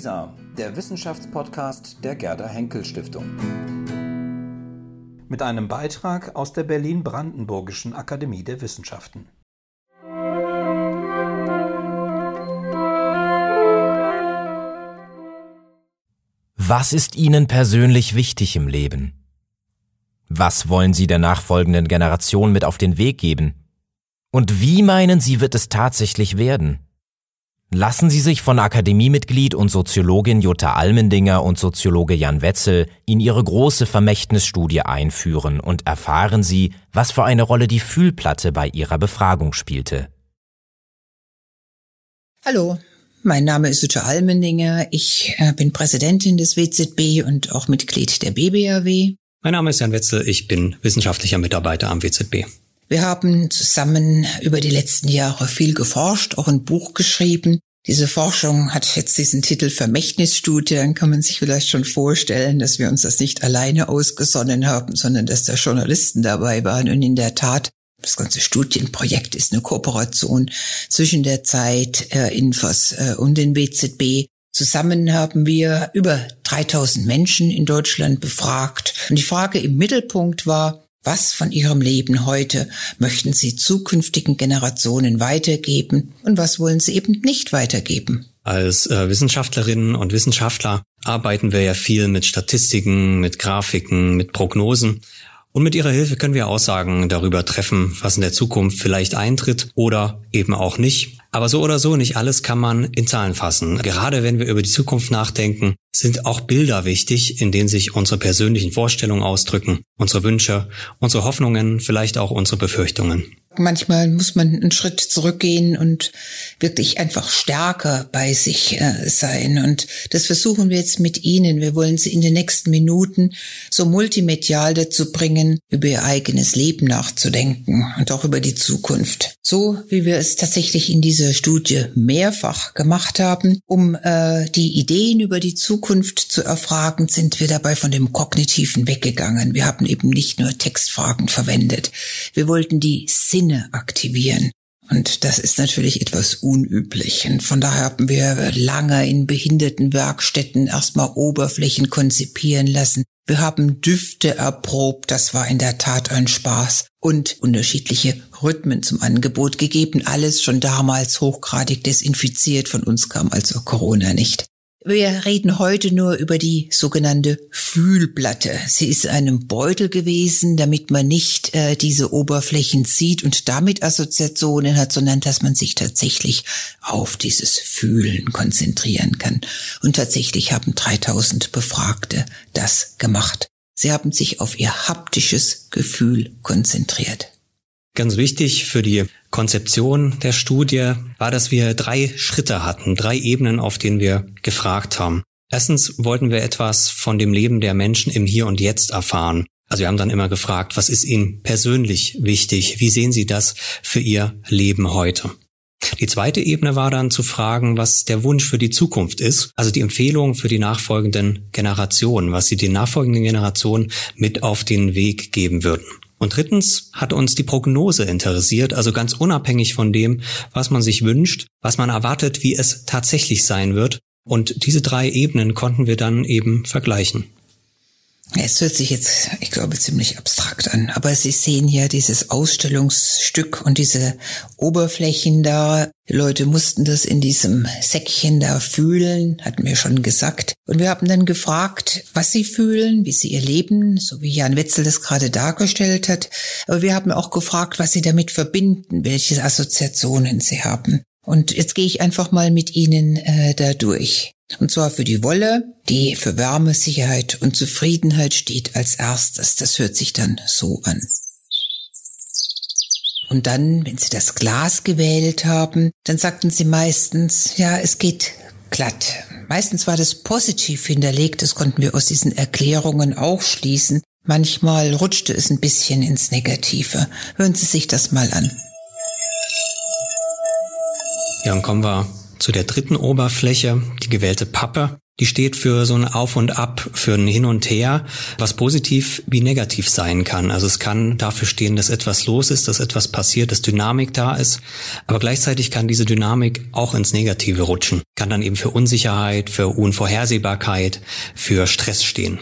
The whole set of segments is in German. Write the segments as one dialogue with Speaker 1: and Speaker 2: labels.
Speaker 1: WISA, der Wissenschaftspodcast der Gerda Henkel Stiftung. Mit einem Beitrag aus der Berlin-Brandenburgischen Akademie der Wissenschaften.
Speaker 2: Was ist Ihnen persönlich wichtig im Leben? Was wollen Sie der nachfolgenden Generation mit auf den Weg geben? Und wie meinen Sie, wird es tatsächlich werden? Lassen Sie sich von Akademiemitglied und Soziologin Jutta Almendinger und Soziologe Jan Wetzel in ihre große Vermächtnisstudie einführen und erfahren Sie, was für eine Rolle die Fühlplatte bei ihrer Befragung spielte.
Speaker 3: Hallo, mein Name ist Jutta Almendinger. Ich äh, bin Präsidentin des WZB und auch Mitglied der BBAW.
Speaker 4: Mein Name ist Jan Wetzel. Ich bin wissenschaftlicher Mitarbeiter am WZB.
Speaker 3: Wir haben zusammen über die letzten Jahre viel geforscht, auch ein Buch geschrieben. Diese Forschung hat jetzt diesen Titel Vermächtnisstudie. Dann kann man sich vielleicht schon vorstellen, dass wir uns das nicht alleine ausgesonnen haben, sondern dass da Journalisten dabei waren. Und in der Tat, das ganze Studienprojekt ist eine Kooperation zwischen der Zeit, äh, Infos äh, und den WZB. Zusammen haben wir über 3000 Menschen in Deutschland befragt. Und die Frage im Mittelpunkt war, was von Ihrem Leben heute möchten Sie zukünftigen Generationen weitergeben und was wollen Sie eben nicht weitergeben?
Speaker 4: Als äh, Wissenschaftlerinnen und Wissenschaftler arbeiten wir ja viel mit Statistiken, mit Grafiken, mit Prognosen. Und mit ihrer Hilfe können wir Aussagen darüber treffen, was in der Zukunft vielleicht eintritt oder eben auch nicht. Aber so oder so, nicht alles kann man in Zahlen fassen. Gerade wenn wir über die Zukunft nachdenken, sind auch Bilder wichtig, in denen sich unsere persönlichen Vorstellungen ausdrücken, unsere Wünsche, unsere Hoffnungen, vielleicht auch unsere Befürchtungen.
Speaker 3: Manchmal muss man einen Schritt zurückgehen und wirklich einfach stärker bei sich äh, sein. Und das versuchen wir jetzt mit Ihnen. Wir wollen Sie in den nächsten Minuten so multimedial dazu bringen, über Ihr eigenes Leben nachzudenken und auch über die Zukunft. So wie wir es tatsächlich in dieser Studie mehrfach gemacht haben, um äh, die Ideen über die Zukunft zu erfragen, sind wir dabei von dem Kognitiven weggegangen. Wir haben eben nicht nur Textfragen verwendet. Wir wollten die Sinne aktivieren. Und das ist natürlich etwas unüblich. Und von daher haben wir lange in Behindertenwerkstätten erstmal Oberflächen konzipieren lassen. Wir haben Düfte erprobt, das war in der Tat ein Spaß. Und unterschiedliche Rhythmen zum Angebot gegeben, alles schon damals hochgradig desinfiziert, von uns kam also Corona nicht. Wir reden heute nur über die sogenannte Fühlplatte. Sie ist einem Beutel gewesen, damit man nicht äh, diese Oberflächen sieht und damit Assoziationen hat, sondern dass man sich tatsächlich auf dieses Fühlen konzentrieren kann. Und tatsächlich haben 3000 Befragte das gemacht. Sie haben sich auf ihr haptisches Gefühl konzentriert.
Speaker 4: Ganz wichtig für die Konzeption der Studie war, dass wir drei Schritte hatten, drei Ebenen, auf denen wir gefragt haben. Erstens wollten wir etwas von dem Leben der Menschen im Hier und Jetzt erfahren. Also wir haben dann immer gefragt, was ist Ihnen persönlich wichtig? Wie sehen Sie das für Ihr Leben heute? Die zweite Ebene war dann zu fragen, was der Wunsch für die Zukunft ist, also die Empfehlung für die nachfolgenden Generationen, was sie den nachfolgenden Generationen mit auf den Weg geben würden. Und drittens hat uns die Prognose interessiert, also ganz unabhängig von dem, was man sich wünscht, was man erwartet, wie es tatsächlich sein wird. Und diese drei Ebenen konnten wir dann eben vergleichen.
Speaker 3: Es hört sich jetzt, ich glaube, ziemlich abstrakt an, aber Sie sehen hier dieses Ausstellungsstück und diese Oberflächen da. Leute mussten das in diesem Säckchen da fühlen, hatten wir schon gesagt. Und wir haben dann gefragt, was sie fühlen, wie sie ihr Leben, so wie Jan Wetzel das gerade dargestellt hat. Aber wir haben auch gefragt, was sie damit verbinden, welche Assoziationen sie haben. Und jetzt gehe ich einfach mal mit Ihnen äh, da durch. Und zwar für die Wolle, die für Wärme, Sicherheit und Zufriedenheit steht als erstes. Das hört sich dann so an. Und dann, wenn Sie das Glas gewählt haben, dann sagten Sie meistens, ja, es geht glatt. Meistens war das positiv hinterlegt, das konnten wir aus diesen Erklärungen auch schließen. Manchmal rutschte es ein bisschen ins Negative. Hören Sie sich das mal an.
Speaker 4: Ja, und kommen wir zu der dritten Oberfläche, die gewählte Pappe. die steht für so ein Auf und Ab, für ein Hin und Her, was positiv wie negativ sein kann. Also es kann dafür stehen, dass etwas los ist, dass etwas passiert, dass Dynamik da ist. Aber gleichzeitig kann diese Dynamik auch ins Negative rutschen. Kann dann eben für Unsicherheit, für Unvorhersehbarkeit, für Stress stehen.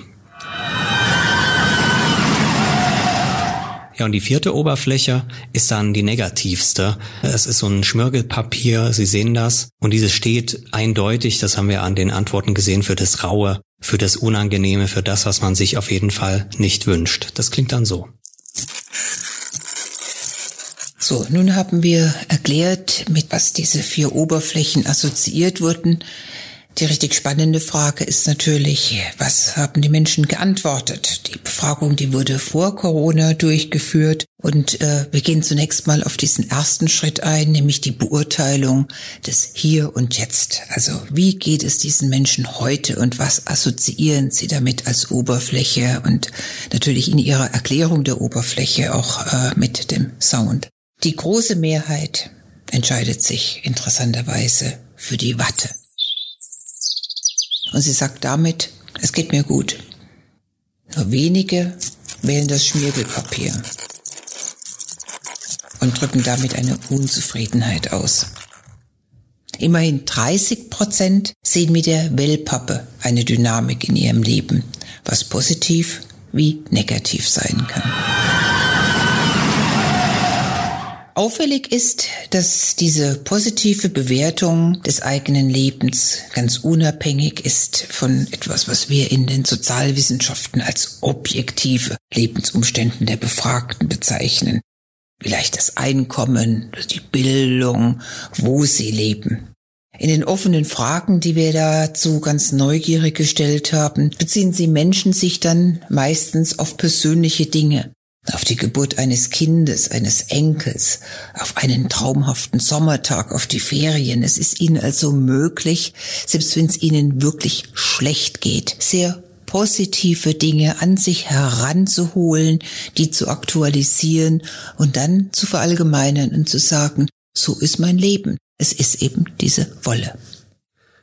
Speaker 4: Ja, und die vierte Oberfläche ist dann die negativste. Es ist so ein Schmirgelpapier, Sie sehen das. Und dieses steht eindeutig, das haben wir an den Antworten gesehen, für das Raue, für das Unangenehme, für das, was man sich auf jeden Fall nicht wünscht. Das klingt dann so.
Speaker 3: So, nun haben wir erklärt, mit was diese vier Oberflächen assoziiert wurden. Die richtig spannende Frage ist natürlich, was haben die Menschen geantwortet? Die Befragung, die wurde vor Corona durchgeführt und äh, wir gehen zunächst mal auf diesen ersten Schritt ein, nämlich die Beurteilung des Hier und Jetzt. Also wie geht es diesen Menschen heute und was assoziieren sie damit als Oberfläche und natürlich in ihrer Erklärung der Oberfläche auch äh, mit dem Sound. Die große Mehrheit entscheidet sich interessanterweise für die Watte. Und sie sagt damit, es geht mir gut. Nur wenige wählen das Schmiergelpapier und drücken damit eine Unzufriedenheit aus. Immerhin 30 Prozent sehen mit der Wellpappe eine Dynamik in ihrem Leben, was positiv wie negativ sein kann. Auffällig ist, dass diese positive Bewertung des eigenen Lebens ganz unabhängig ist von etwas, was wir in den Sozialwissenschaften als objektive Lebensumständen der Befragten bezeichnen. Vielleicht das Einkommen, die Bildung, wo sie leben. In den offenen Fragen, die wir dazu ganz neugierig gestellt haben, beziehen sie Menschen sich dann meistens auf persönliche Dinge auf die Geburt eines Kindes, eines Enkels, auf einen traumhaften Sommertag, auf die Ferien. Es ist ihnen also möglich, selbst wenn es ihnen wirklich schlecht geht, sehr positive Dinge an sich heranzuholen, die zu aktualisieren und dann zu verallgemeinern und zu sagen, so ist mein Leben. Es ist eben diese Wolle.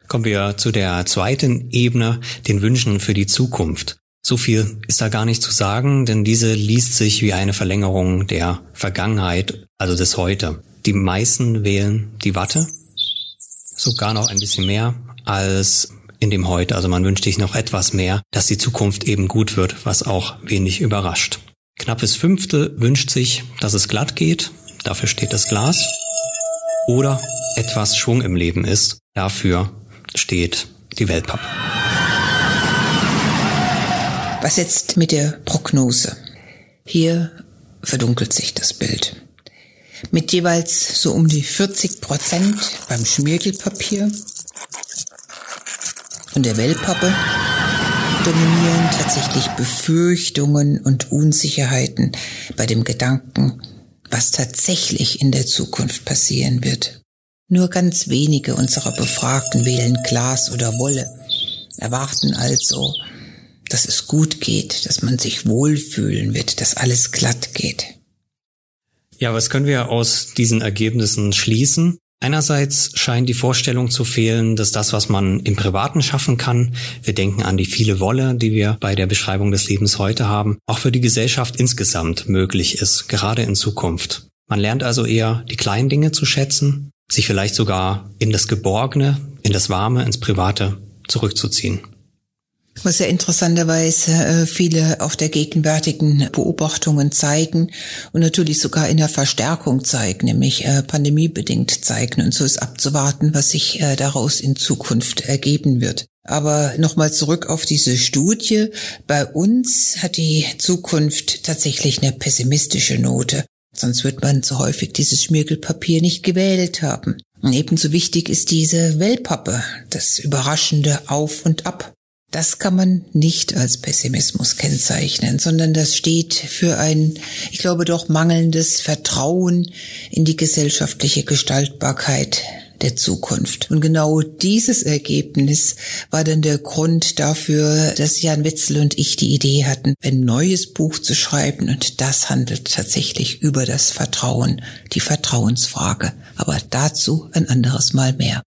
Speaker 4: Kommen wir zu der zweiten Ebene, den Wünschen für die Zukunft. So viel ist da gar nicht zu sagen, denn diese liest sich wie eine Verlängerung der Vergangenheit, also des Heute. Die meisten wählen die Watte, sogar noch ein bisschen mehr als in dem Heute. Also man wünscht sich noch etwas mehr, dass die Zukunft eben gut wird, was auch wenig überrascht. Knappes Fünftel wünscht sich, dass es glatt geht, dafür steht das Glas, oder etwas Schwung im Leben ist, dafür steht die Weltpappe.
Speaker 3: Was jetzt mit der Prognose? Hier verdunkelt sich das Bild. Mit jeweils so um die 40 Prozent beim Schmirgelpapier und der Wellpappe dominieren tatsächlich Befürchtungen und Unsicherheiten bei dem Gedanken, was tatsächlich in der Zukunft passieren wird. Nur ganz wenige unserer Befragten wählen Glas oder Wolle, erwarten also dass es gut geht, dass man sich wohlfühlen wird, dass alles glatt geht.
Speaker 4: Ja, was können wir aus diesen Ergebnissen schließen? Einerseits scheint die Vorstellung zu fehlen, dass das, was man im Privaten schaffen kann, wir denken an die viele Wolle, die wir bei der Beschreibung des Lebens heute haben, auch für die Gesellschaft insgesamt möglich ist, gerade in Zukunft. Man lernt also eher die kleinen Dinge zu schätzen, sich vielleicht sogar in das Geborgene, in das Warme, ins Private zurückzuziehen
Speaker 3: was ja interessanterweise äh, viele auf der gegenwärtigen Beobachtungen zeigen und natürlich sogar in der Verstärkung zeigen, nämlich äh, pandemiebedingt zeigen. Und so ist abzuwarten, was sich äh, daraus in Zukunft ergeben wird. Aber nochmal zurück auf diese Studie. Bei uns hat die Zukunft tatsächlich eine pessimistische Note. Sonst wird man so häufig dieses Schmirgelpapier nicht gewählt haben. Und ebenso wichtig ist diese Wellpappe, das überraschende Auf und Ab. Das kann man nicht als Pessimismus kennzeichnen, sondern das steht für ein, ich glaube doch, mangelndes Vertrauen in die gesellschaftliche Gestaltbarkeit der Zukunft. Und genau dieses Ergebnis war dann der Grund dafür, dass Jan Witzel und ich die Idee hatten, ein neues Buch zu schreiben. Und das handelt tatsächlich über das Vertrauen, die Vertrauensfrage. Aber dazu ein anderes Mal mehr.